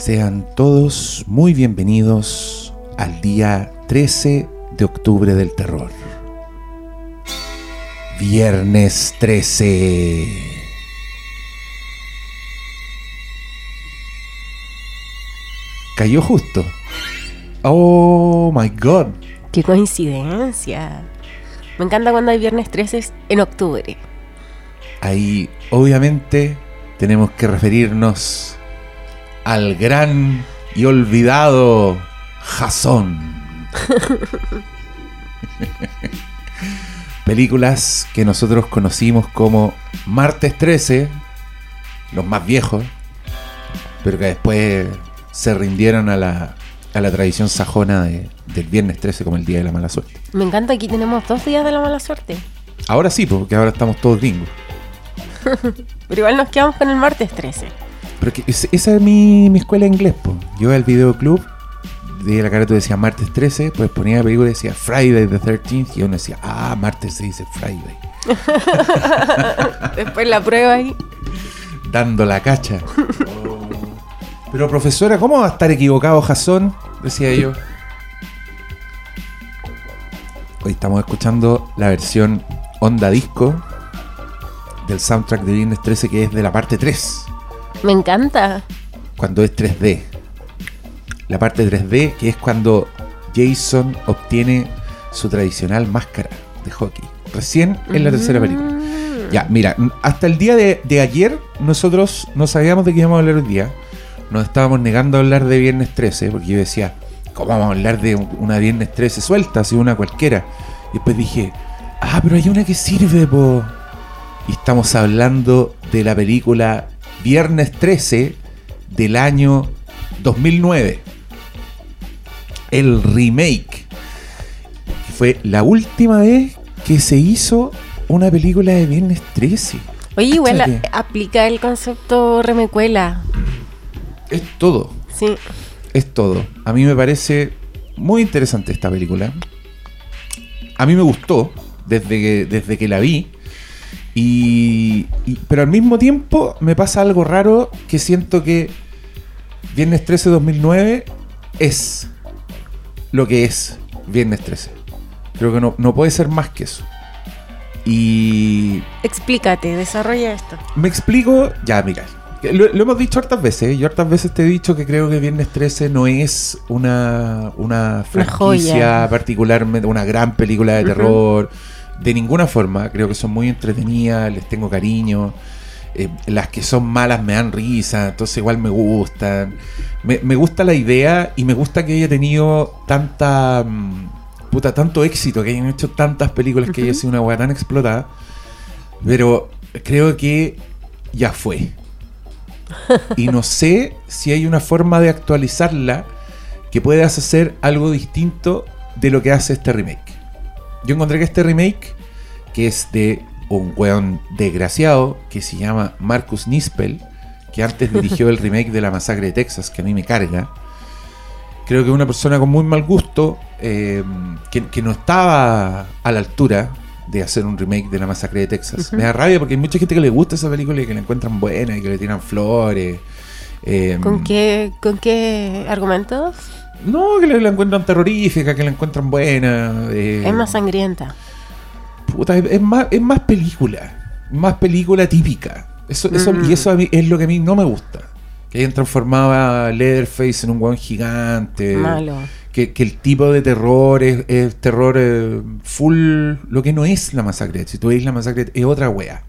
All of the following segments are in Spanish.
Sean todos muy bienvenidos al día 13 de octubre del terror. Viernes 13. Cayó justo. Oh my god. Qué coincidencia. Me encanta cuando hay viernes 13 en octubre. Ahí obviamente tenemos que referirnos al gran y olvidado Jason. Películas que nosotros conocimos como Martes 13, los más viejos, pero que después se rindieron a la, a la tradición sajona de- del Viernes 13 como el Día de la Mala Suerte. Me encanta, aquí tenemos dos días de la mala suerte. Ahora sí, porque ahora estamos todos gringos. Pero igual nos quedamos con el martes 13. Pero que esa es mi, mi escuela de inglés, po. Yo iba al videoclub, de la careta decía martes 13, pues ponía la película y decía Friday the 13th, y uno decía, ah, martes se dice Friday. Después la prueba ahí. Dando la cacha. Pero profesora, ¿cómo va a estar equivocado Jason? Decía yo. Hoy estamos escuchando la versión Onda Disco del soundtrack de Viernes 13 que es de la parte 3. Me encanta. cuando es 3D. La parte 3D, que es cuando Jason obtiene su tradicional máscara de hockey. Recién en la tercera película. Mm. Ya, mira, hasta el día de, de ayer nosotros no sabíamos de qué íbamos a hablar hoy día. Nos estábamos negando a hablar de Viernes 13, porque yo decía, ¿cómo vamos a hablar de un- una Viernes 13 suelta, así una cualquiera? Y después dije, ah, pero hay una que sirve, po. Y estamos hablando de la película Viernes 13 del año 2009. El remake. Fue la última vez que se hizo una película de Viernes 13. Oye, igual aplica el concepto remecuela. Es todo. Sí. Es todo. A mí me parece muy interesante esta película. A mí me gustó desde que, desde que la vi. Y, y- pero al mismo tiempo me pasa algo raro que siento que Viernes 13 2009 es lo que es Viernes 13. Creo que no, no puede ser más que eso. Y Explícate, desarrolla esto. me explico, ya, mira. Lo, lo hemos dicho hartas veces. ¿eh? Yo hartas veces te he dicho que creo que Viernes 13 no es una, una franquicia joya. particularmente, una gran película de terror. De ninguna forma. Creo que son muy entretenidas, les tengo cariño. Eh, las que son malas me dan risa, entonces igual me gustan. Me, me gusta la idea y me gusta que haya tenido tanta. mm, Puta, tanto éxito, que hayan hecho tantas películas que haya sido una weá tan explotada. Pero creo que ya fue. Y no sé si hay una forma de actualizarla que puedas hacer algo distinto de lo que hace este remake. Yo encontré que este remake, que es de un weón desgraciado que se llama Marcus Nispel, que antes dirigió el remake de la masacre de Texas, que a mí me carga. Creo que es una persona con muy mal gusto, eh, que, que no estaba a la altura de hacer un remake de la masacre de Texas. Me da rabia porque hay mucha gente que le gusta esa película y que la encuentran buena y que le tiran flores. eh, ¿Con qué, ¿Con qué argumentos? No, que la, la encuentran terrorífica, que la encuentran buena. eh, Es más sangrienta. puta, es, es más, es más película. Más película típica. Eso, eso, Mm. Y eso a mí es lo que a mí no me gusta. Que hayan transformado a Leatherface en un guan gigante. Malo. Que, que el tipo de terror es, es terror eh, full. Lo que no es la masacre. Si tú veis la masacre, es otra wea.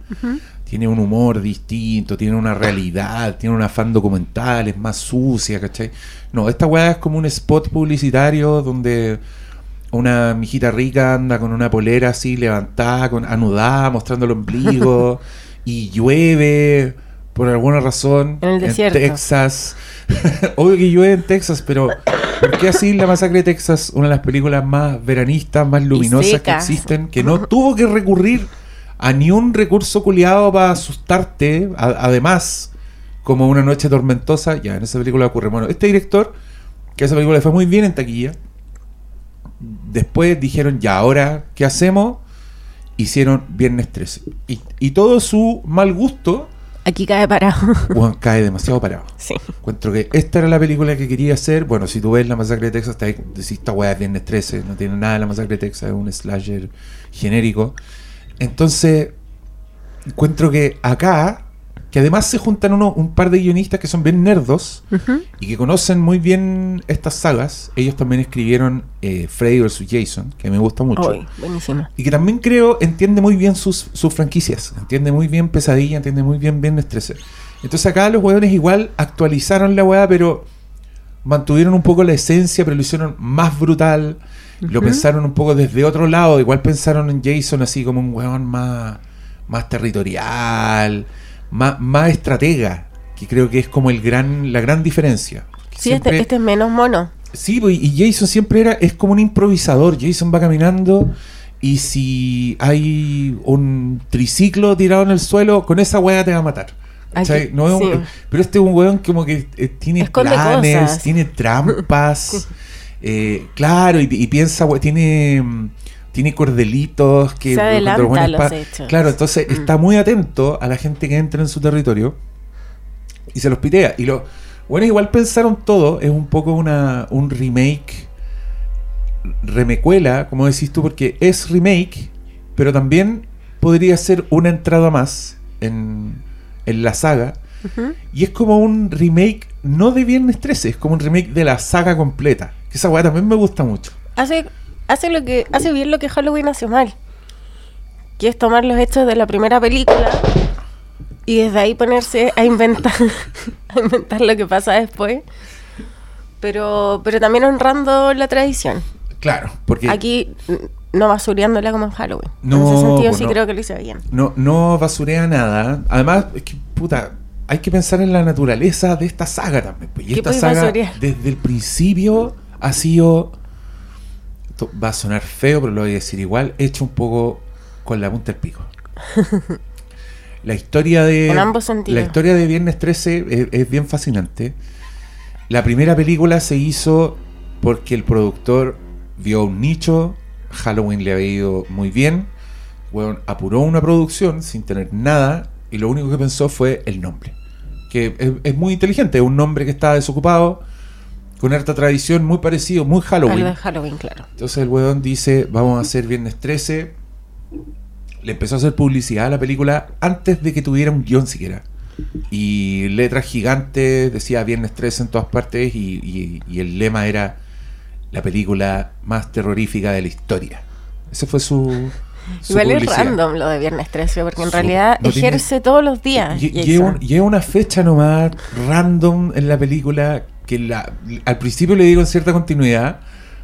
Tiene un humor distinto, tiene una realidad, tiene un afán documental, es más sucia, ¿cachai? No, esta weá es como un spot publicitario donde una mijita rica anda con una polera así levantada, con, anudada, mostrando el ombligo, y llueve por alguna razón En el desierto. Texas. Obvio que llueve en Texas, pero ¿por qué así la masacre de Texas, una de las películas más veranistas, más luminosas que existen, que no tuvo que recurrir a ni un recurso culiado para asustarte, a- además, como una noche tormentosa, ya en esa película ocurre. Bueno, este director, que esa película le fue muy bien en taquilla, después dijeron, ya, ahora, ¿qué hacemos? Hicieron Viernes 13. Y, y todo su mal gusto Aquí cae parado. Weón, cae demasiado parado. sí. Encuentro que esta era la película que quería hacer. Bueno, si tú ves La Masacre de Texas, te decís, esta weá es Viernes 13, no tiene nada de La Masacre de Texas, es un slasher genérico. Entonces, encuentro que acá, que además se juntan uno, un par de guionistas que son bien nerdos y que conocen muy bien estas sagas. Ellos también escribieron eh, Freddy vs. Jason, que me gusta mucho. Buenísimo. Y que también creo entiende muy bien sus, sus franquicias. Entiende muy bien Pesadilla, entiende muy bien Viernes 13. Entonces acá los hueones igual actualizaron la weá, pero mantuvieron un poco la esencia, pero lo hicieron más brutal. Lo pensaron un poco desde otro lado. Igual pensaron en Jason así como un hueón más, más territorial, más, más estratega. Que creo que es como el gran, la gran diferencia. Sí, siempre- este, este es menos mono. Sí, pues, y Jason siempre era, es como un improvisador. Jason va caminando y si hay un triciclo tirado en el suelo, con esa weá te va a matar. ¿Cachai? Aquí- No es un- sí. pero este es un weón como que eh, tiene Esconde planes, cosas. tiene trampas. eh, claro, y, y piensa, we- tiene, tiene cordelitos que Se adelanta los hechos. Claro, entonces Mm. está muy atento a la gente que entra en su territorio y se los pitea. Y lo bueno, igual pensaron todo, es un poco una, un remake, remecuela, como decís tú, porque es remake, pero también podría ser una entrada más en, en la saga. Y es como un remake, no de Viernes 13, es como un remake de la saga completa. Que esa weá también me gusta mucho. Hace, hace, lo que, hace bien lo que Halloween hace mal. Que es tomar los hechos de la primera película y desde ahí ponerse a inventar, a inventar lo que pasa después. Pero, pero también honrando la tradición. Claro, porque Aquí mm, no basureándola como en Halloween. en No, ese sentido pues sí no. creo que lo hice bien. no, no basurea nada. Además, es que, puta, hay que pensar en la naturaleza de esta saga también. pues. Y ¿Qué esta saga, basurear? desde el principio, ha sido. va a sonar feo, pero lo voy a decir igual. Hecho un poco con la punta del pico. La historia de. En ambos sentidos. La historia de Viernes 13 es, es bien fascinante. La primera película se hizo porque el productor vio un nicho, Halloween le había ido muy bien, weón, apuró una producción sin tener nada y lo único que pensó fue el nombre. Que es, es muy inteligente, es un nombre que estaba desocupado, con harta tradición, muy parecido, muy Algo Halloween. de Halloween, claro. Entonces el weón dice, vamos a hacer Viernes 13. Le empezó a hacer publicidad a la película antes de que tuviera un guion siquiera. Y letras gigantes, decía Viernes 13 en todas partes y, y- y el lema era la película más terrorífica de la historia. Ese fue su... su Igual es publicidad. random lo de Viernes 13, porque en Su- realidad no tiene- ejerce todos los días. Lleva una fecha nomás random en la película que la, al principio le digo en cierta continuidad.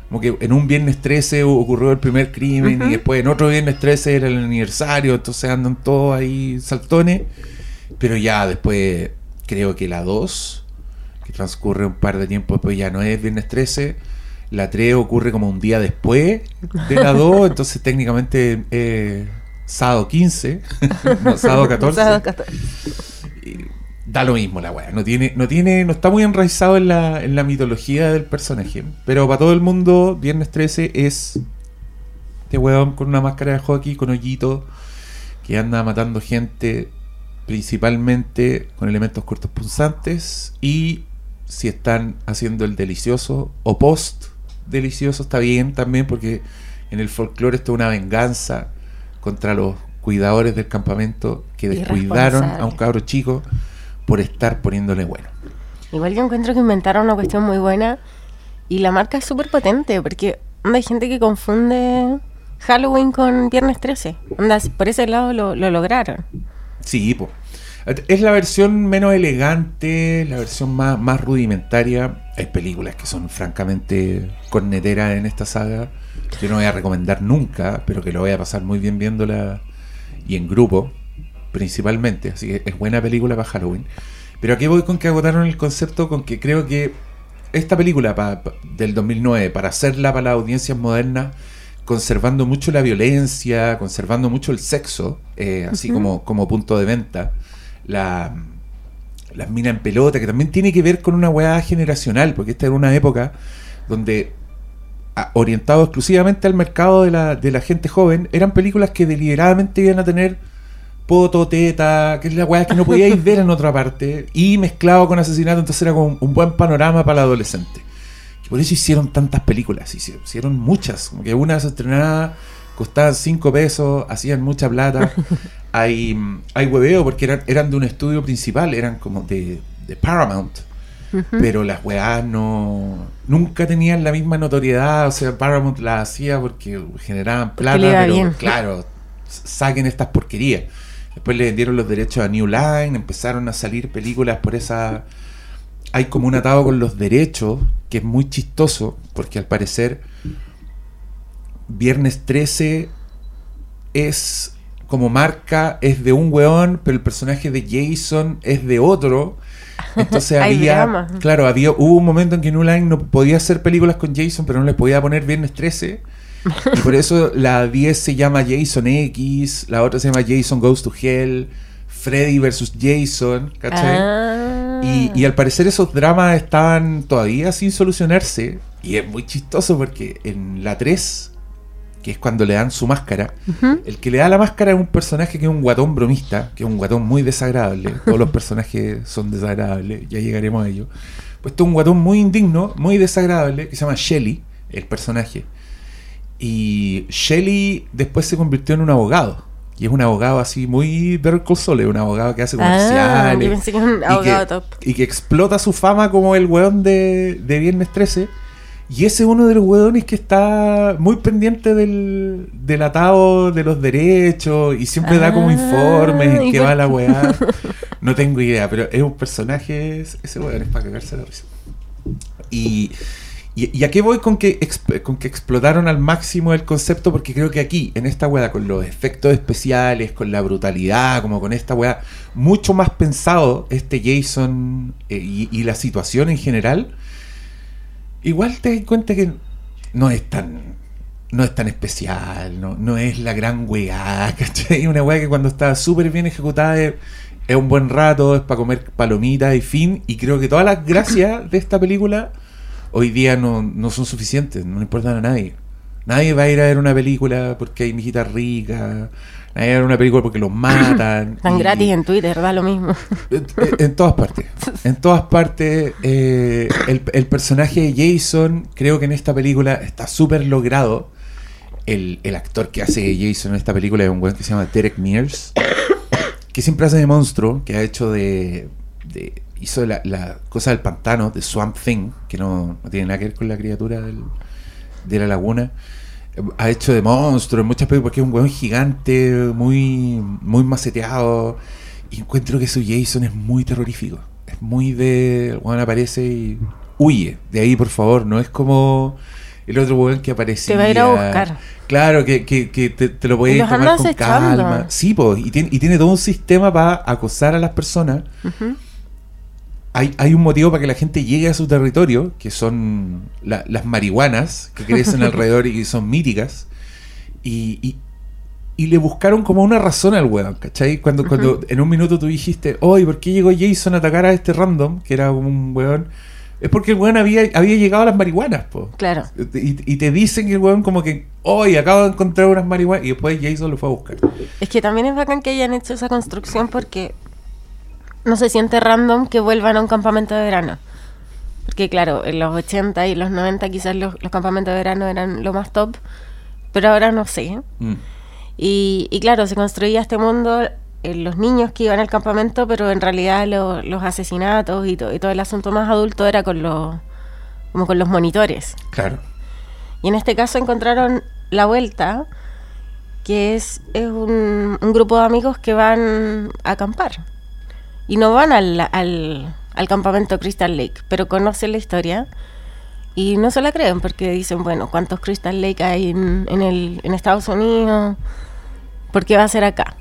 Como que en un viernes 13 ocurrió el primer crimen y después en otro viernes 13 era el aniversario, entonces andan todos ahí saltones. Pero ya después creo que la 2, que transcurre un par de tiempo después, ya no es viernes 13. La 3 ocurre como un día después de la 2, entonces técnicamente es sábado 15, no, sábado 14. Sábado 14. Y da lo mismo la weá. No tiene, no tiene, no está muy enraizado en la, en la mitología del personaje. Pero para todo el mundo, Viernes 13 es este weón con una máscara de hockey, con hoyito, que anda matando gente, principalmente con elementos cortos punzantes. Y si están haciendo el delicioso o post delicioso, está bien también, porque en el folclore esto es una venganza contra los cuidadores del campamento que descuidaron a un cabro chico por estar poniéndole bueno. Igual yo encuentro que inventaron una cuestión muy buena y la marca es súper potente porque hay gente que confunde Halloween con Viernes 13. Onda, por ese lado lo, lo lograron. Sí, po. es la versión menos elegante, la versión más, más rudimentaria. Hay películas que son francamente corneteras en esta saga. Yo no voy a recomendar nunca, pero que lo voy a pasar muy bien viéndola y en grupo, principalmente. Así que es buena película para Halloween. Pero aquí voy con que agotaron el concepto con que creo que esta película pa- pa- del 2009, para hacerla para las audiencias modernas, conservando mucho la violencia, conservando mucho el sexo, eh, así como, como punto de venta, la, las minas en pelota, que también tiene que ver con una weá generacional, porque esta era una época donde orientado exclusivamente al mercado de la, de la gente joven, eran películas que deliberadamente iban a tener poto, teta, que es la weá que no podíais ver en otra parte, y mezclado con asesinato, entonces era como un buen panorama para el adolescente. Y por eso hicieron tantas películas, hicieron, hicieron muchas, como que una se estrenaba, costaban 5 pesos, hacían mucha plata. hay, hay hueveo porque eran, eran de un estudio principal, eran como de, de Paramount. Pero las weas no. Nunca tenían la misma notoriedad. O sea, Paramount las hacía porque generaban plata. pero claro, saquen estas porquerías. Después le vendieron los derechos a New Line. Empezaron a salir películas por esa. Hay como un atado con los derechos que es muy chistoso. Porque al parecer. Viernes 13 es como marca, es de un weón, pero el personaje de Jason es de otro. Entonces había, claro, había, hubo un momento en que New Line no podía hacer películas con Jason, pero no le podía poner Viernes 13. Y por eso la 10 se llama Jason X, la otra se llama Jason Goes to Hell, Freddy versus Jason, ¿cachai? Ah. Y, y, al parecer esos dramas estaban todavía sin solucionarse. Y es muy chistoso porque en la 3 que es cuando le dan su máscara. El que le da la máscara es un personaje que es un guatón bromista, que es un guatón muy desagradable. Todos los personajes son desagradables, ya llegaremos a ello. Pues este es un guatón muy indigno, muy desagradable, que se llama Shelly, el personaje. Y Shelly después se convirtió en un abogado. Y es un abogado así muy Better Call un abogado que hace ah, comerciales. un abogado y que, top. Y que explota su fama como el weón de, de Viernes 13 y ese es uno de los hueones que está muy pendiente del, del atado de los derechos y siempre da como ah, informes en qué va la weá. No tengo idea, pero es un personaje, ese hueón es para cagarse la risa. Y, y, a qué voy con que, con que explotaron al máximo el concepto? Porque creo que aquí, en esta weá, con los efectos especiales, con la brutalidad, como con esta weá, mucho más pensado este Jason eh, y, y la situación en general igual te das cuenta que no es tan no es tan especial, no, no es la gran weá, ¿cachai? Una weá que cuando está súper bien ejecutada es, un buen rato, es para comer palomitas y fin, y creo que todas las gracias de esta película hoy día no, no son suficientes, no le importan a nadie. Nadie va a ir a ver una película porque hay mijitas ricas, hay una película porque los matan. Están gratis en Twitter, da lo mismo. En, todas partes. En todas partes. Eh, el, personaje de Jason, creo que en esta película está súper logrado. El, actor que hace Jason en esta película es un güey que se llama Derek Mears. Que siempre hace de monstruo, que ha hecho de. Hizo la, cosa del pantano, de Swamp Thing, que no, tiene nada que ver con la criatura de la laguna ha hecho de monstruo en muchas películas porque es un weón gigante, muy, muy maceteado. Y encuentro que su Jason es muy terrorífico. Es muy de. El weón aparece y huye. De ahí, por favor. No es como el otro weón que aparecía. Te va a ir a buscar. Claro, que, que, que te, lo podéis tomar con calma. Sí, pues. Y tiene, y tiene todo un sistema para acosar a las personas hay, un motivo para que la gente llegue a su territorio, que son las marihuanas que crecen alrededor y que son míticas. Y, le buscaron como una razón al weón, ¿cachai? Cuando, cuando en un minuto tú dijiste, oye, ¿por qué llegó Jason a atacar a este random, que era un weón? Es porque el weón había, había llegado a las marihuanas, po. Claro. Y, te dicen que el weón como que, hoy acabo de encontrar unas marihuanas, y después Jason lo fue a buscar. Es que también es bacán que hayan hecho esa construcción porque no se siente random que vuelvan a un campamento de verano. Porque claro, en los 80 y los 90 quizás los, campamentos de verano eran lo más top, pero ahora no sé. Mm. Y, claro, se construía este mundo en los niños que iban al campamento, pero en realidad los asesinatos y, todo el asunto más adulto era con los, como con los monitores. Claro. Y en este caso encontraron la vuelta, que es, es un, un grupo de amigos que van a acampar y no van al, al, campamento Crystal Lake, pero conocen la historia y no se la creen porque dicen, bueno, ¿cuántos Crystal Lake hay en, el, en Estados Unidos? ¿Por qué va a ser acá?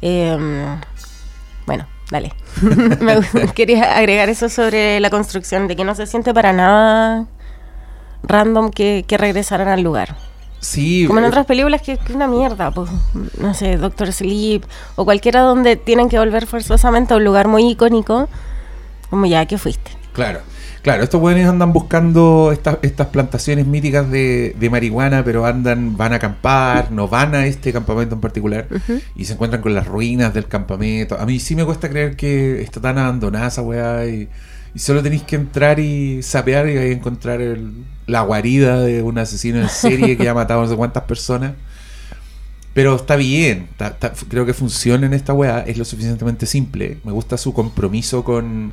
Em, bueno, dale. Quería agregar eso sobre la construcción, de que no se siente para nada random que, que regresaran al lugar. Sí. Como en otras películas que es una mierda, pues, no sé, Doctor Sleep o cualquiera donde tienen que volver forzosamente a un lugar muy icónico, como ya que fuiste. Claro, claro, estos buenos andan buscando estas, estas plantaciones míticas de, de marihuana, pero andan, van a acampar, no van a este campamento en particular y se encuentran con las ruinas del campamento. A mí sí me cuesta creer que está tan abandonada esa weá y, y solo tenéis que entrar y sapear y ahí encontrar el- la guarida de un asesino en serie que ha matado a no sé cuántas personas. Pero está bien, está- está- creo que funciona en esta weá, es lo suficientemente simple. Me gusta su compromiso con,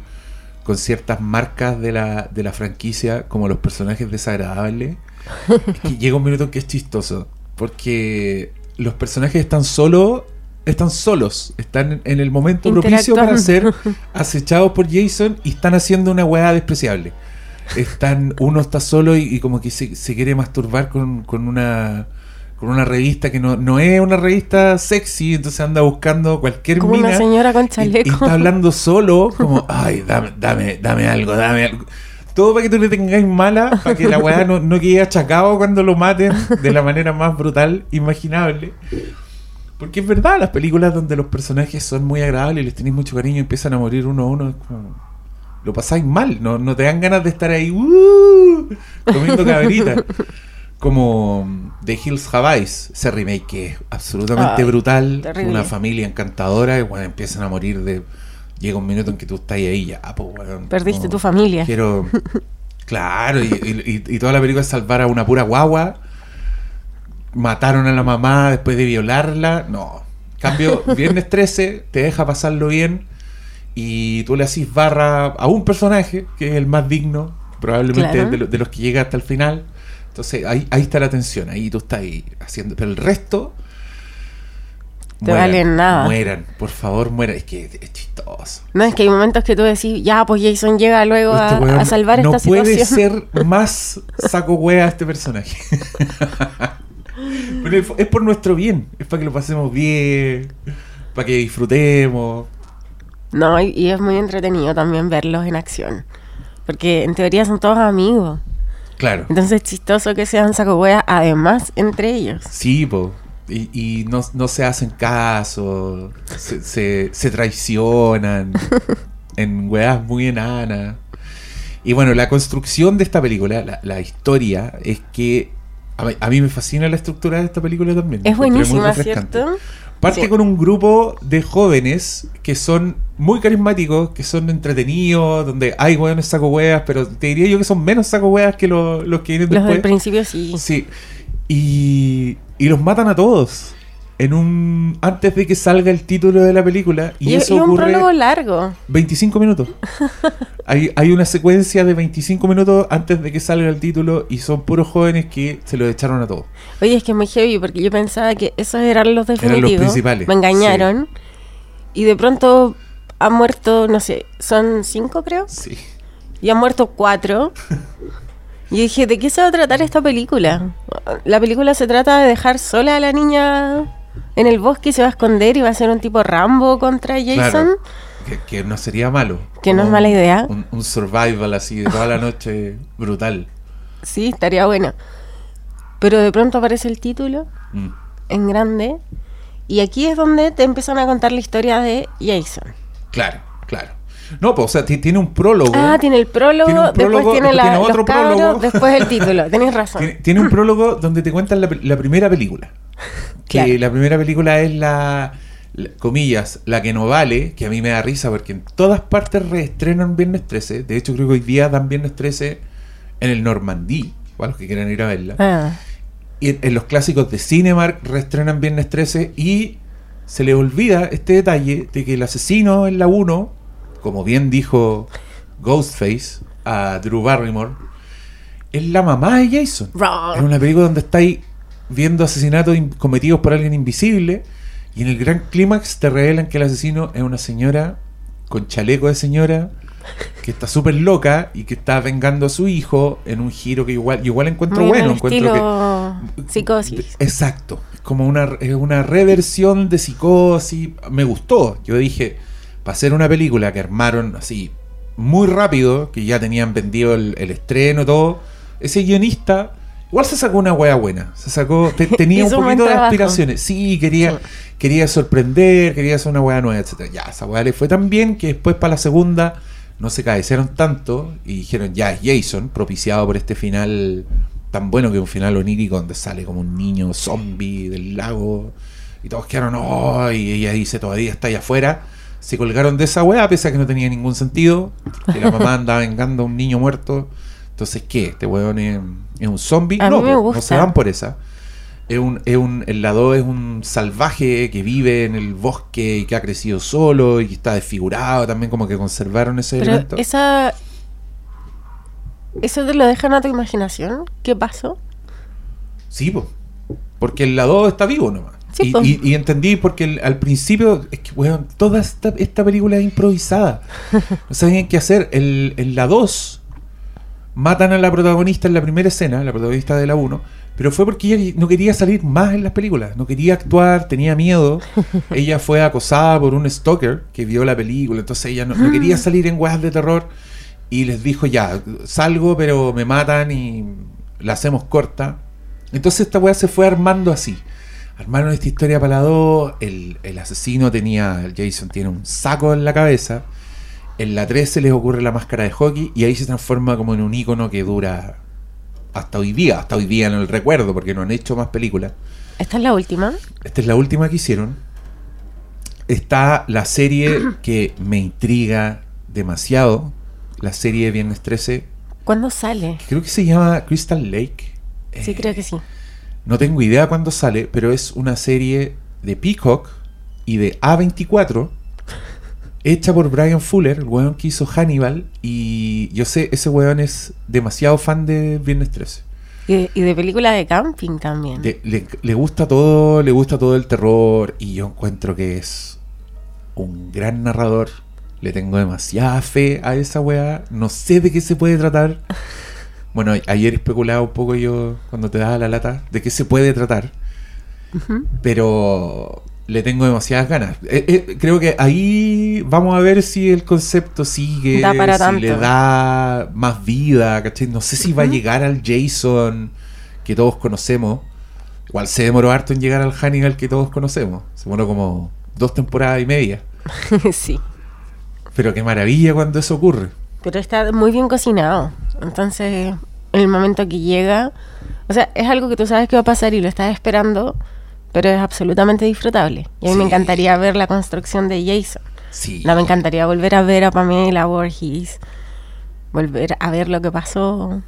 con ciertas marcas de la, de la franquicia, como los personajes desagradables. Es que llega un minuto que es chistoso, porque los personajes están solos, están solos, están en el momento propicio para ser acechados por Jason y están haciendo una weá despreciable. Están, uno está solo y, y como que se, se quiere masturbar con, con una con una revista que no, no es una revista sexy, entonces anda buscando cualquier Como mina una señora con y- y, chaleco. está hablando solo, como, ay, dame, dame, dame algo, dame algo. Todo para que tú le tengáis mala, para que la weá no, no quede achacado cuando lo maten de la manera más brutal imaginable. Porque es verdad, las películas donde los personajes son muy agradables y les tenéis mucho cariño y empiezan a morir uno a uno, es como- lo pasáis mal, no, no te dan ganas de estar ahí ¡uh! comiendo cabrita. Como The Hills Have Eyes, ese remake que es absolutamente Ay, brutal, terrible. una familia encantadora y bueno, empiezan a morir de... Llega un minuto en que tú estás ahí ya, pues, weón, Perdiste no, tu familia. Quiero... Claro, y- y toda la película es salvar a una pura guagua. Mataron a la mamá después de violarla. No. Cambio, viernes 13, te deja pasarlo bien. Y tú le haces barra a un personaje, que es el más digno, probablemente Claro. de, lo- de los que llega hasta el final. Entonces ahí, ahí está la tensión, ahí tú estás ahí haciendo. Pero el resto. Te valen nada. Mueran, por favor, mueran. Es que es chistoso. No, es que hay momentos que tú decís, ya, pues Jason llega luego a, Este weón a salvar no esta puede situación. ser más saco wea este personaje. Pero es por nuestro bien, es para que lo pasemos bien, para que disfrutemos. No, y, y es muy entretenido también verlos en acción. Porque en teoría son todos amigos. Claro. Entonces es chistoso que sean saco wea además entre ellos. Sí, po. Y, y no, no se hacen caso, se, se, se traicionan en weas muy enanas. Y bueno, la construcción de esta película, la, la historia, es que a mí, a mí me fascina la estructura de esta película también. Es buenísima. ¿cierto? Parte Sí. con un grupo de jóvenes que son muy carismáticos, que son entretenidos, donde hay hueones saco hueas, pero te diría yo que son menos saco hueas que lo- los que vienen Los del después. principio sí. Sí. Y, y los matan a todos. En un antes de que salga el título de la película. Y, Y, eso y un ocurre prólogo largo. 25 minutos. hay, hay una secuencia de 25 minutos antes de que salga el título y son puros jóvenes que se los echaron a todos. Oye, es que es muy heavy porque yo pensaba que esos eran los definitivos. principales, Me engañaron. Y de pronto han muerto, no sé, son cinco creo. Sí. Y han muerto cuatro. Y dije, ¿de qué se va a tratar esta película? La película se trata de dejar sola a la niña en el bosque y se va a esconder y va a ser un tipo Rambo contra Jason. Claro. Que, que no sería malo. Que no es mala idea. Un, un survival así de toda la noche brutal. Sí, estaría bueno. Pero de pronto aparece el título Mm. en grande. Y aquí es donde te empiezan a contar la historia de Jason. Claro, claro. No, pues, o sea, ti- tiene un prólogo. Ah, tiene el prólogo, Tiene un prólogo, después tiene, la, tiene otro los cabros, prólogo. después el título. Tenés razón. Tiene, tiene un prólogo donde te cuentan la primera película. Que la primera película es la, la- comillas, la que no vale, que a mí me da risa porque en todas partes reestrenan Viernes 13. De hecho, creo que hoy día dan Viernes 13 en el Normandí, para los que quieran ir a verla. Ah, Y en, en los clásicos de Cinemark reestrenan Viernes 13 y se le olvida este detalle de que el asesino en la 1, como bien dijo Ghostface a Drew Barrymore, es la mamá de Jason. Wrong. Es una película donde estáis viendo asesinatos in- cometidos por alguien invisible y en el gran clímax te revelan que el asesino es una señora con chaleco de señora que está súper loca y que está vengando a su hijo en un giro que igual, igual encuentro muy bueno. Encuentro que, psicosis. Exacto. Es como una, es una reversión de psicosis. Me gustó. Yo dije, para hacer una película que armaron así muy rápido, que ya tenían vendido el, el estreno, todo, ese guionista igual se sacó una wea buena. Se sacó, te- tenía un poquito de aspiraciones. Sí, quería, Sí. quería sorprender, quería hacer una wea nueva, etcétera Ya, esa wea le fue tan bien que después para la segunda no se cabecearon tanto y dijeron, ya es Jason, propiciado por este final tan bueno que es un final onírico donde sale como un niño zombie del lago y todos quedaron, oh, y ella dice, todavía está allá afuera. Se colgaron de esa weá, pese a que no tenía ningún sentido, que la mamá andaba vengando a un niño muerto. Entonces, ¿qué? ¿Este weón es, es un zombie? A no, mí me po, no se van por esa. Es un, es un, el lado es un salvaje que vive en el bosque y que ha crecido solo y que está desfigurado también, como que conservaron ese Pero elemento. esa. ¿Eso te lo dejan a tu imaginación? ¿Qué pasó? Sí, po. porque el lado está vivo nomás. Sí, y, y- y entendí porque el- al principio, es que, weón, toda esta, esta película es improvisada. No sabían qué hacer. El, en la 2 matan a la protagonista en la primera escena, la protagonista de la 1, pero fue porque ella no quería salir más en las películas, no quería actuar, tenía miedo. ella fue acosada por un stalker que vio la película, entonces ella no, no quería salir en weas de terror y les dijo ya, salgo pero me matan y la hacemos corta. Entonces esta wea se fue armando así. Armaron esta historia para la 2, el, el asesino tenía, el Jason tiene un saco en la cabeza. En la 3 se les ocurre la máscara de hockey y ahí se transforma como en un icono que dura hasta hoy día, hasta hoy día en el recuerdo, porque no han hecho más películas. ¿Esta es la última? Esta es la última que hicieron. Está la serie que me intriga demasiado, la serie de Viernes 13, ¿Cuándo sale? creo que se llama Crystal Lake. Sí, Eh, creo que sí. No tengo idea cuándo sale, pero es una serie de Peacock y de A24 hecha por Brian Fuller, el weón que hizo Hannibal. Y yo sé, ese weón es demasiado fan de Viernes 13. Y de, y de película de camping también. Le, le- le gusta todo, le gusta todo el terror y yo encuentro que es un gran narrador. Le tengo demasiada fe a esa weá. No sé de qué se puede tratar. Bueno, ayer especulaba un poco yo cuando te daba la lata de qué se puede tratar. Pero le tengo demasiadas ganas. Eh, eh, creo que ahí vamos a ver si el concepto sigue, Da para si tanto. le da más vida, ¿cachai? No sé si va a llegar al Jason que todos conocemos. Igual se demoró harto en llegar al Hannibal que todos conocemos. Se demoró como dos temporadas y media. sí. Pero qué maravilla cuando eso ocurre. Pero está muy bien cocinado. Entonces, en el momento que llega. O sea, es algo que tú sabes que va a pasar y lo estás esperando. Pero es absolutamente disfrutable. Y a mí me encantaría ver la construcción de Jason. Sí. No, me encantaría volver a ver a Pamela Voorhees. Volver a ver lo que pasó.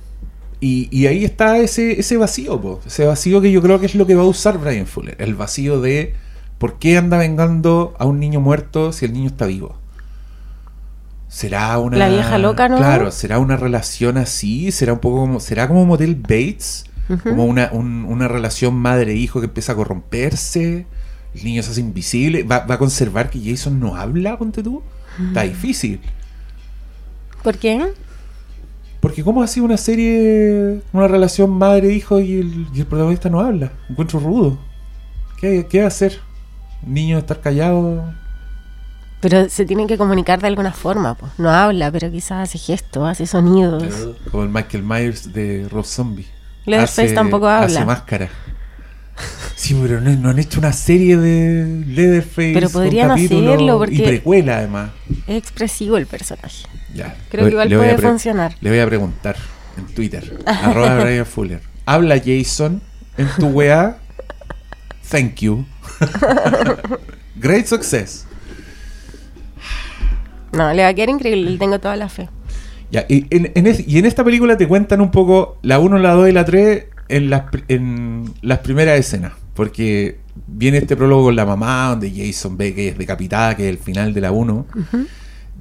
Y, y ahí está ese, ese vacío, po. ese vacío que yo creo que es lo que va a usar Brian Fuller. El vacío de por qué anda vengando a un niño muerto si el niño está vivo. ¿Será una. La vieja loca, ¿no? Claro, ¿será una relación así? ¿Será un poco como. ¿Será como Motel Bates? Como una, un- una relación madre-hijo que empieza a corromperse. El niño se hace invisible. ¿Va, va a conservar que Jason no habla, ponte tú? Está difícil. ¿Por qué? Porque ¿cómo ha sido una serie, una relación madre-hijo y el, y el protagonista no habla? Encuentro rudo. ¿Qué, qué va a hacer? ¿Un niño estar callado? Pero se tienen que comunicar de alguna forma. Pues. No habla, pero quizás hace gestos, hace sonidos. Como el Michael Myers de Rob Zombie. Leatherface Hace- tampoco habla. Hace máscara. Sí, pero no, no han hecho una serie de Leatherface. Pero podrían hacerlo, Y porque- precuela, además. Es expresivo el personaje. Ya. Creo que igual puede funcionar. Le voy a preguntar en Twitter. arroba Brian Fuller. ¿Habla Jason en tu weá? Thank you. Great success. No, le va a quedar increíble, le tengo toda la fe. Ya, y, en, en es- y en esta película te cuentan un poco la 1, la 2 y la 3 en las, en las primeras escenas. Porque viene este prólogo con la mamá, donde Jason ve que es decapitada, que es el final de la 1.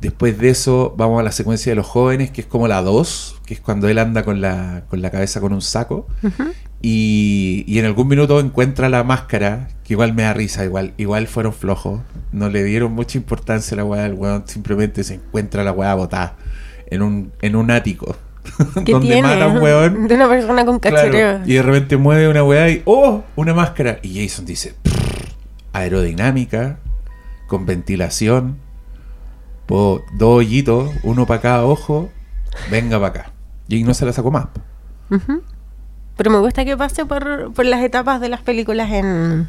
Después de eso vamos a la secuencia de los jóvenes, que es como la 2, que es cuando él anda con la, con la cabeza con un saco. y, y en algún minuto encuentra la máscara, que igual me da risa, igual, igual fueron flojos. No le dieron mucha importancia a la weá del weón, simplemente se encuentra la weá botada en un, en un ático. ¿Qué donde tiene? mata a un weón. De una persona con Claro, cachoreo. y de repente mueve una weá y ¡oh! Una máscara. Y Jason dice, "Prr, aerodinámica, con ventilación, po- dos hoyitos, uno para cada ojo, venga para acá. Y no se la sacó más. Pero me gusta que pase por, por las etapas de las películas en,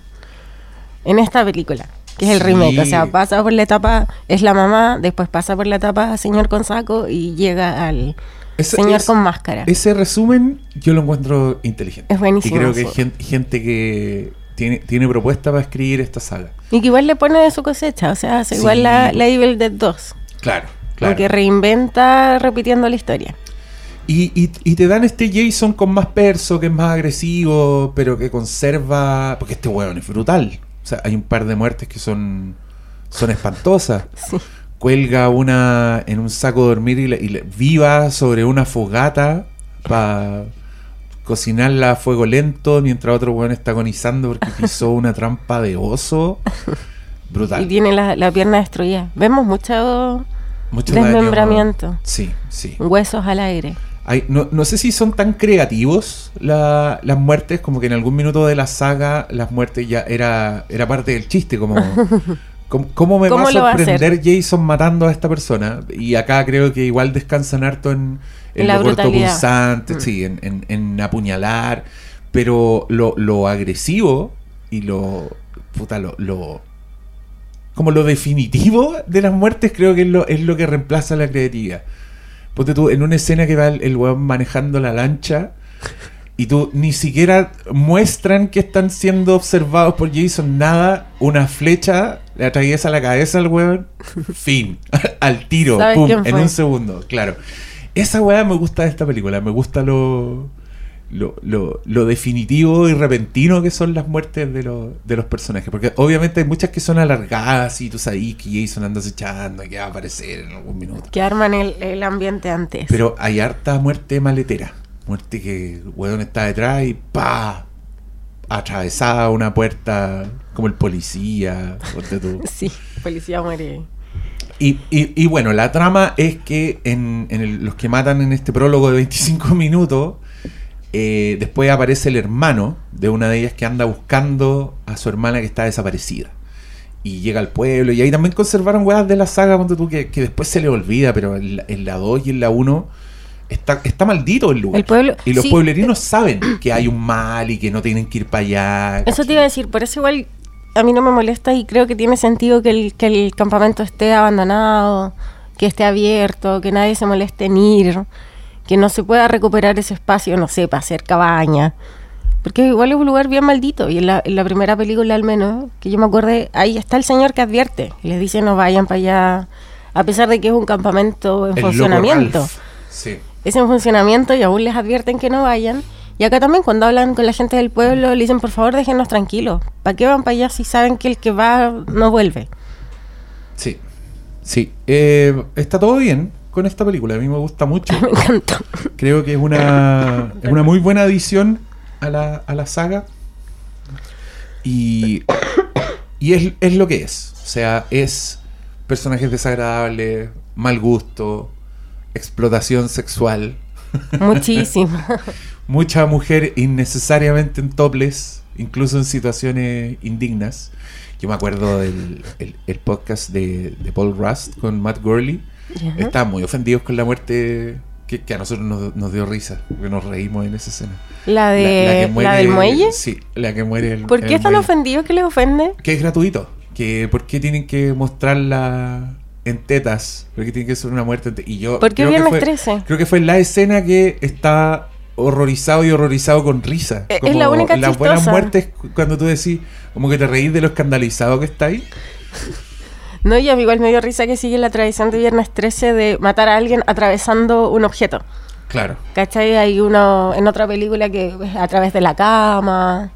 en esta película. Que es el Sí. remake. O sea, pasa por la etapa, es la mamá, después pasa por la etapa señor con saco y llega al Ese- señor es- con máscara. Ese resumen yo lo encuentro inteligente. Es buenísimo, Y creo que hay gen- gente que tiene, tiene propuesta para escribir esta saga. Y que igual le pone de su cosecha, o sea, hace Sí. igual la, la Evil Dead 2. Claro, claro. Porque reinventa repitiendo la historia. Y, y- y te dan este Jason con más perso, que es más agresivo, pero que conserva. Porque este weón es brutal. O sea, hay un par de muertes que son, son espantosas. Sí. Cuelga una en un saco de dormir y, le- y le- viva sobre una fogata para cocinarla a fuego lento mientras otro weón está agonizando porque pisó una trampa de oso. Brutal. Y tiene la, la pierna destruida. Vemos mucho Mucho daño. desmembramiento. Sí, sí. huesos al aire. Hay- no, no sé si son tan creativos la- las muertes, como que en algún minuto de la saga las muertes ya era, era parte del chiste, como... ¿Cómo, cómo me ¿Cómo va a va sorprender Jason matando a esta persona? Y acá creo que igual descansan harto en, en La lo brutalidad. cortopunzante, Mm. sí, en, en- en apuñalar, pero lo, lo agresivo y lo... Puta, lo, lo- Como lo definitivo de las muertes creo que es lo, es lo que reemplaza la creatividad. Ponte tú, en una escena que va el, el weón manejando la lancha y tú ni siquiera muestran que están siendo observados por Jason, nada, una flecha le atraviesa la cabeza al weón, fin, al tiro, ¿Sabes pum, en un segundo, claro. Esa weá me gusta de esta película, me gusta lo, lo, lo- lo definitivo y repentino que son las muertes de, los de los personajes, porque obviamente hay muchas que son alargadas y tú sabes que Jason anda acechando, que va a aparecer en algún minuto. Que arman el, el ambiente antes. Pero hay harta muerte maletera. Muerte que el weón está detrás y pa atravesada una puerta como el policía. tú. Sí, policía muere. Y, y- y bueno, la trama es que en, en el- los que matan en este prólogo de 25 minutos, eh, después aparece el hermano de una de ellas que anda buscando a su hermana que está desaparecida. Y llega al pueblo. Y ahí también conservaron weas de la saga, ponte tú, que, que después se le olvida, pero en la, en la 2 y en la 1 está, está maldito el lugar. El pueblo- y los sí. pueblerinos saben que hay un mal y que no tienen que ir para allá. Eso te iba a decir, por eso igual a mí no me molesta y creo que tiene sentido que el, que el campamento esté abandonado, que esté abierto, que nadie se moleste en ir, que no se pueda recuperar ese espacio, no sé, para hacer cabaña. Porque igual es un lugar bien maldito. Y en la, en la primera película al menos, que yo me acuerde, ahí está el señor que advierte. Y les dice no vayan para allá, a pesar de que es un campamento en El funcionamiento. Sí. es en funcionamiento y aún les advierten que no vayan. Y acá también cuando hablan con la gente del pueblo le dicen, por favor, déjenos tranquilos. ¿Para qué van para allá si saben que el que va no vuelve? Sí, sí. Eh, está todo bien con esta película. A mí me gusta mucho. Creo que es una, es una muy buena adición a la, a la saga. Y, y es, es lo que es. O sea, es personajes desagradables, mal gusto, explotación sexual, Muchísimo. mucha mujer innecesariamente en toples, incluso en situaciones indignas. Yo me acuerdo del el, el podcast de, de Paul Rust con Matt Gurley. Ya. Estaban muy ofendidos con la muerte que, que a nosotros nos, nos dio risa, porque nos reímos en esa escena. La, de, que la, del muelle. Sí, la que muere. el- ¿Por qué el están muelle. ofendidos que les ofende? Que es gratuito. Que ¿Por qué tienen que mostrarla en tetas? Porque tiene que ser una muerte en te- Y yo ¿Por qué creo que viernes fue- 13? Creo que fue la escena que está horrorizado y horrorizado con risa. Eh, es la única Las buenas chistosa. muertes cuando tú decís, como que te reís de lo escandalizado que está ahí. No, y a mí igual me dio risa que sigue la tradición de viernes 13 de matar a alguien atravesando un objeto. Claro. ¿Cachai? Hay uno en otra película que es a través de la cama.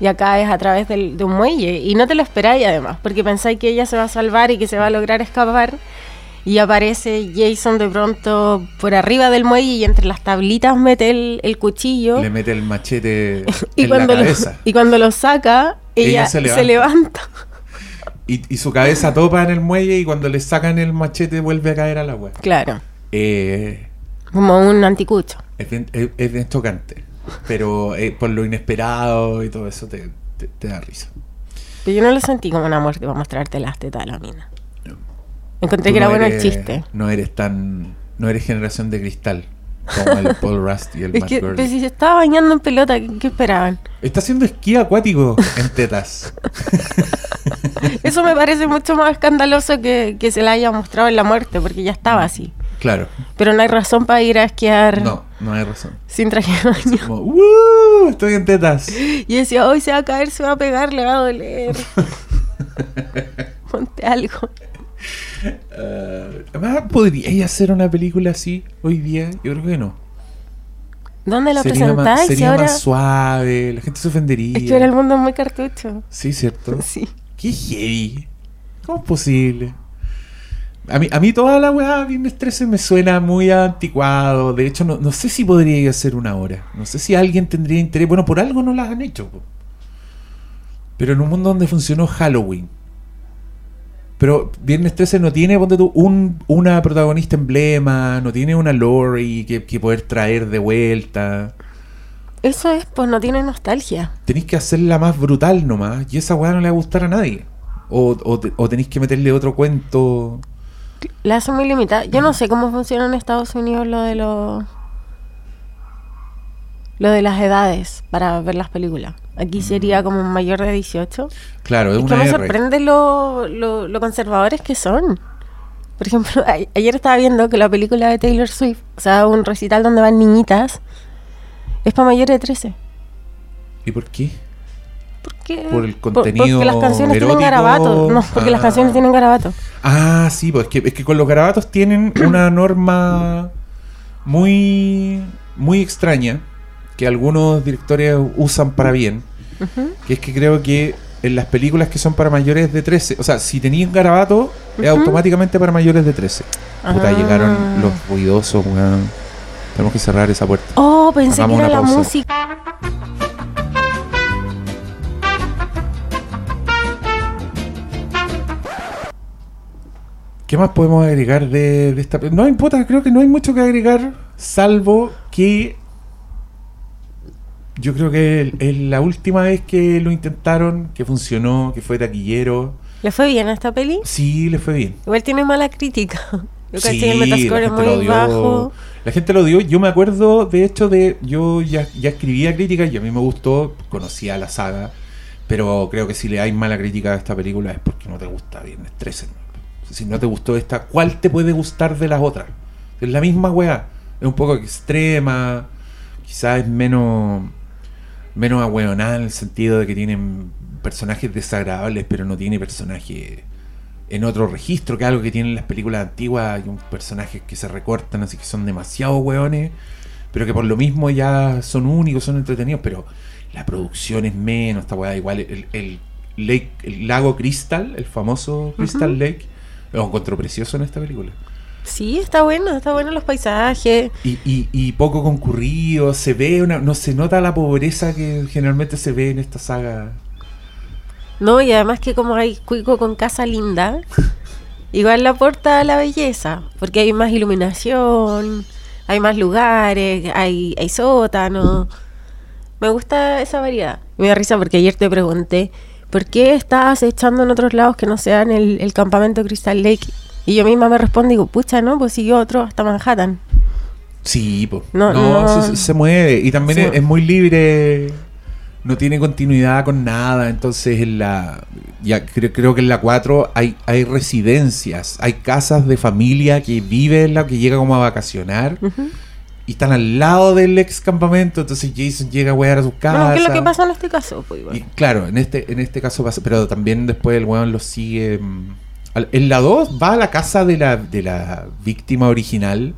Y acá es a través del- de un muelle. Y no te lo esperáis además, porque pensáis que ella se va a salvar y que se va a lograr escapar. Y aparece Jason de pronto por arriba del muelle y entre las tablitas mete el, el cuchillo. Le mete el machete y, en la cuando lo, cabeza. y cuando lo saca, ella, Ella se se, levanta. Y, y su cabeza topa en el muelle y cuando le sacan el machete vuelve a caer al agua. Claro, Eh, como un anticucho. es, bien, es- es bien chocante. Pero eh, por lo inesperado y todo eso te, te- te da risa. Pero yo no lo sentí como una muerte para mostrarte las tetas de la mina. Encontré Tú que era no bueno el chiste. No eres tan. No eres generación de cristal Como el Paul Rust y el Es Matt que Gurley. pues, si se estaba bañando en pelota, ¿qué, qué esperaban? Está haciendo esquí acuático en tetas. Eso me parece mucho más escandaloso que, que se la haya mostrado en la muerte, porque ya estaba así. Claro. Pero no hay razón para ir a esquiar No, no hay razón. sin traje de baño. Como, ¡Uh! Estoy en tetas. Y decía, hoy se va a caer, se va a pegar, le va a doler. Ponte algo. Eh, además, ¿podríais hacer una película así hoy día? Yo creo que no. ¿Dónde lo sería presentáis? Sería ahora... más suave, la gente se ofendería. Es que ahora el mundo es muy cartucho. Sí, ¿cierto? Sí. Qué heavy. ¿Cómo es posible? A mí, a mí toda la weá Viernes 13 me suena muy anticuado. De hecho, no, no sé si podría hacer una hora. No sé si alguien tendría interés. Bueno, por algo no las han hecho. po. Pero en un mundo donde funcionó Halloween. Pero Viernes 13 no tiene, ponte tú, un, una protagonista emblema, no tiene una Lori que, que poder traer de vuelta. Eso es, pues no tiene nostalgia. Tenéis que hacerla más brutal nomás. Y esa weá no le va a gustar a nadie. O, o, te- o tenéis que meterle otro cuento. La hace muy limitada. Yo no sé cómo funciona en Estados Unidos lo de los. Lo de las edades para ver las películas. Aquí sería como un mayor de 18. Claro, es Es que una me R. sorprende lo, lo, lo conservadores que son. Por ejemplo, a- ayer estaba viendo que la película de Taylor Swift, o sea, un recital donde van niñitas, es para mayores de 13. ¿Y por qué? Porque, Por el por- contenido porque las canciones erótico. tienen garabatos. No, porque las Ah. canciones tienen garabatos. Ah, sí, pues es que, es que con los garabatos tienen una norma muy, muy extraña que algunos directores usan para bien. Que es que creo que en las películas que son para mayores de 13, o sea, si tenían garabato, es Ujú. automáticamente para mayores de 13. Puta, Ah. llegaron los ruidosos, weón. Tenemos que cerrar esa puerta. Oh, pensé Hagamos que era la pausa. música. ¿Qué más podemos agregar de, de esta? No importa, creo que no hay mucho que agregar, salvo que yo creo que es la última vez que lo intentaron, que funcionó, que fue taquillero. ¿Le fue bien a esta peli? Sí, le fue bien. Igual tiene mala crítica. Yo Sí, que el Metascore la es gente lo muy bajo. La gente lo dio. Yo me acuerdo, de hecho, de. Yo ya, ya escribía críticas y a mí me gustó, conocía la saga. Pero creo que si le hay mala crítica a esta película es porque no te gusta Viernes 13. Si no te gustó esta, ¿cuál te puede gustar de las otras? Es la misma weá. Es un poco extrema. Quizás es menos. Menos ahueonada en el sentido de que tienen personajes desagradables, pero no tiene personajes en otro registro, que algo que tienen las películas antiguas, hay un personajes que se recortan, así que son demasiado hueones, pero que por lo mismo ya son únicos, son entretenidos, pero la producción es menos, esta weá, igual el, el lake, el lago Crystal, el famoso Crystal Ujú. Lake, lo encuentro precioso en esta película. Sí, está bueno, está bueno los paisajes. Y, y, y poco concurrido, se ve una, no se nota la pobreza que generalmente se ve en esta saga. No, y además que como hay cuico con casa linda, igual le aporta a la belleza, porque hay más iluminación, hay más lugares, hay, hay sótanos. Me gusta esa variedad. Me da risa porque ayer te pregunté, ¿por qué estás echando en otros lados que no sean el, el campamento Crystal Lake? Y yo misma me respondo, digo, pucha, ¿no? Pues siguió otro hasta Manhattan. Sí, po. No, no, no. Se, se mueve. Y también es, es muy libre. No tiene continuidad con nada. Entonces en la. Ya creo, creo que en la 4 hay, hay residencias. Hay casas de familia que vive en la que llega como a vacacionar. Y están al lado del ex campamento. Entonces Jason llega a wear a su casa. Bueno, ¿qué es lo que pasa en este caso? Pues, igual. Y claro, en este, en este caso pasa, pero también después el weón lo sigue. mm, En la 2 va a la casa de la, de la víctima original,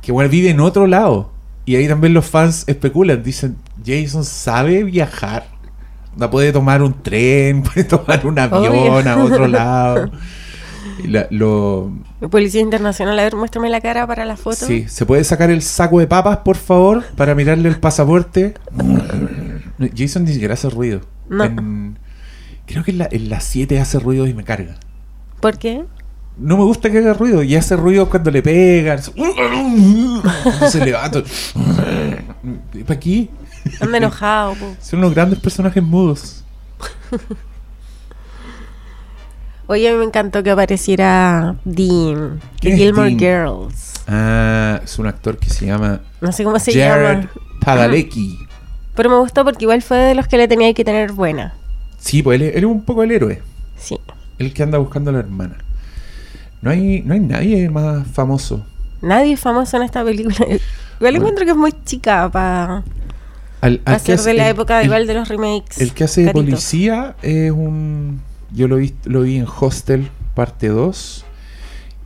que bueno, vive en otro lado. Y ahí también los fans especulan, dicen, Jason sabe viajar. No puede tomar un tren, puede tomar un avión Obvio. a otro lado. Y la- lo, Policía Internacional, a ver, muéstrame la cara para la foto. Sí, ¿se puede sacar el saco de papas, por favor, para mirarle el pasaporte? Jason ni siquiera hace ruido. No. En- creo que en la, en la 7 hace ruido y me carga. ¿Por qué? No me gusta que haga ruido y hace ruido cuando le pegan. Se levanta. ¿Para aquí? Anda enojado. po. Son unos grandes personajes mudos. Oye, a mí me encantó que apareciera Dean ¿Quién de Gilmore Dean? Girls. Ah, es un actor que se llama No sé cómo se Jared llama. Padalecki. Pero me gustó porque igual fue de los que le tenía que tener buena. Sí, pues él, es- él es un poco el héroe. Sí. El que anda buscando a la hermana. No hay, no hay nadie más famoso. Nadie es famoso en esta película. Igual Bueno. encuentro que es muy chica para que ser de la el- época el- igual de los remakes. El que hace de policía es un. Yo lo vi, lo vi en Hostel, parte 2.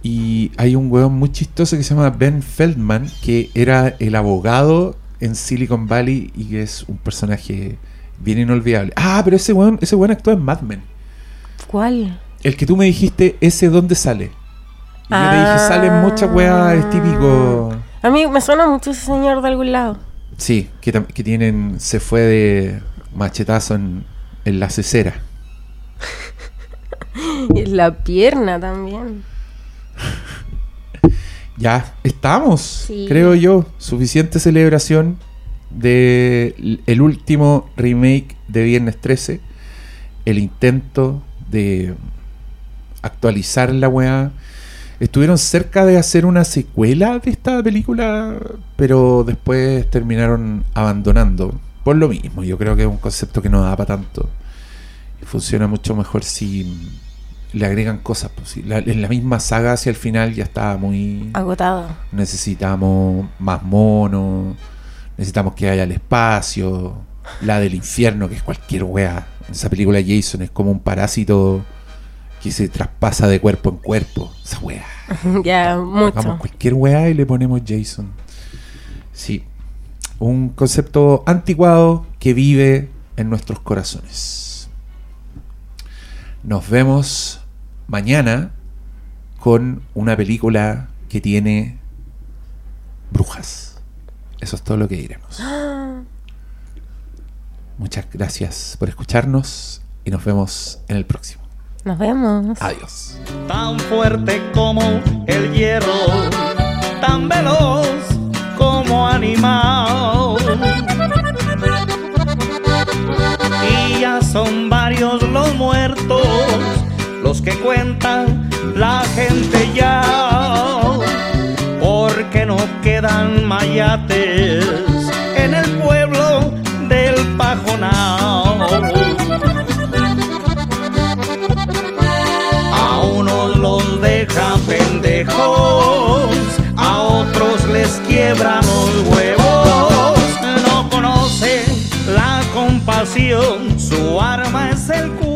Y hay un weón muy chistoso que se llama Ben Feldman, que era el abogado en Silicon Valley y que es un personaje bien inolvidable. Ah, pero ese weón, ese weón actúa en Mad Men. ¿Cuál? El que tú me dijiste, ese dónde sale. Y yo te dije, Ah. sale en muchas weas, es típico. A mí me suena mucho ese señor de algún lado. Sí, que, tienen. Se fue de machetazo en, en la cesera. Y en la pierna también. Ya estamos, Sí. creo yo. Suficiente celebración de el último remake de Viernes 13. El intento de actualizar la weá. Estuvieron cerca de hacer una secuela de esta película, pero después terminaron abandonando. Por lo mismo, yo creo que es un concepto que no da para tanto. Funciona mucho mejor si le agregan cosas. pues, si la- en la misma saga hacia el final ya estaba muy... Agotado. Necesitamos más monos, necesitamos que haya el espacio, la del infierno, que es cualquier wea. Esa película Jason es como un parásito que se traspasa de cuerpo en cuerpo. Esa wea. ya, Hagamos mucho. cualquier weá y le ponemos Jason. Sí. Un concepto anticuado que vive en nuestros corazones. Nos vemos mañana con una película que tiene brujas. Eso es todo lo que diremos. Muchas gracias por escucharnos y nos vemos en el próximo. Nos vemos. Adiós. tan fuerte como el hierro, tan veloz como animal. Y ya son varios los muertos, los que cuentan la gente ya, porque no quedan mayates los huevos. No conocen la compasión, su arma es el culo.